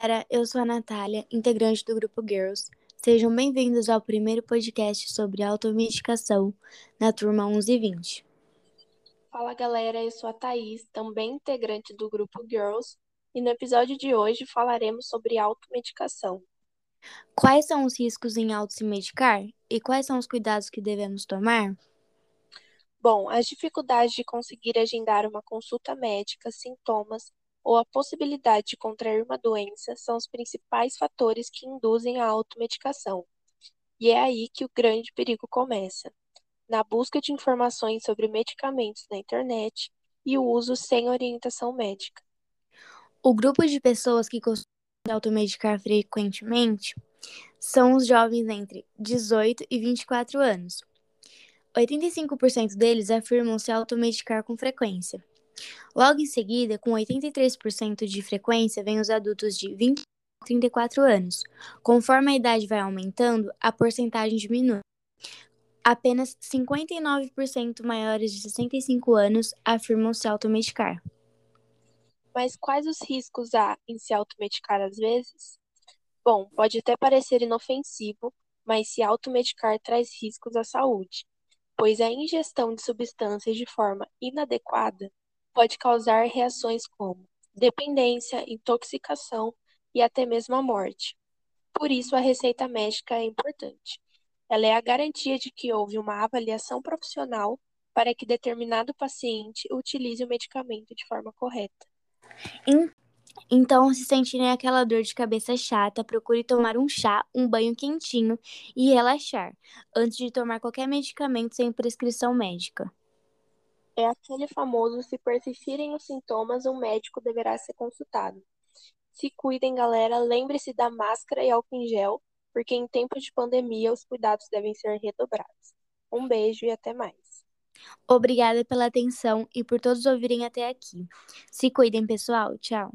galera, eu sou a Natália, integrante do grupo Girls. Sejam bem-vindos ao primeiro podcast sobre automedicação na turma 11 e 20. Fala galera, eu sou a Thaís, também integrante do grupo Girls, e no episódio de hoje falaremos sobre automedicação. Quais são os riscos em auto se medicar e quais são os cuidados que devemos tomar? Bom, as dificuldades de conseguir agendar uma consulta médica, sintomas ou a possibilidade de contrair uma doença são os principais fatores que induzem a automedicação. E é aí que o grande perigo começa, na busca de informações sobre medicamentos na internet e o uso sem orientação médica. O grupo de pessoas que costumam automedicar frequentemente são os jovens entre 18 e 24 anos. 85% deles afirmam se automedicar com frequência. Logo em seguida, com 83% de frequência, vêm os adultos de 20 a 34 anos. Conforme a idade vai aumentando, a porcentagem diminui. Apenas 59% maiores de 65 anos afirmam se automedicar. Mas quais os riscos há em se automedicar às vezes? Bom, pode até parecer inofensivo, mas se automedicar traz riscos à saúde, pois a ingestão de substâncias de forma inadequada pode causar reações como dependência, intoxicação e até mesmo a morte. Por isso, a receita médica é importante. Ela é a garantia de que houve uma avaliação profissional para que determinado paciente utilize o medicamento de forma correta. Então, se sentirem aquela dor de cabeça chata, procure tomar um chá, um banho quentinho e relaxar, antes de tomar qualquer medicamento sem prescrição médica. É aquele famoso se persistirem os sintomas, um médico deverá ser consultado. Se cuidem, galera, lembre-se da máscara e álcool em gel, porque em tempos de pandemia os cuidados devem ser redobrados. Um beijo e até mais. Obrigada pela atenção e por todos ouvirem até aqui. Se cuidem, pessoal. Tchau.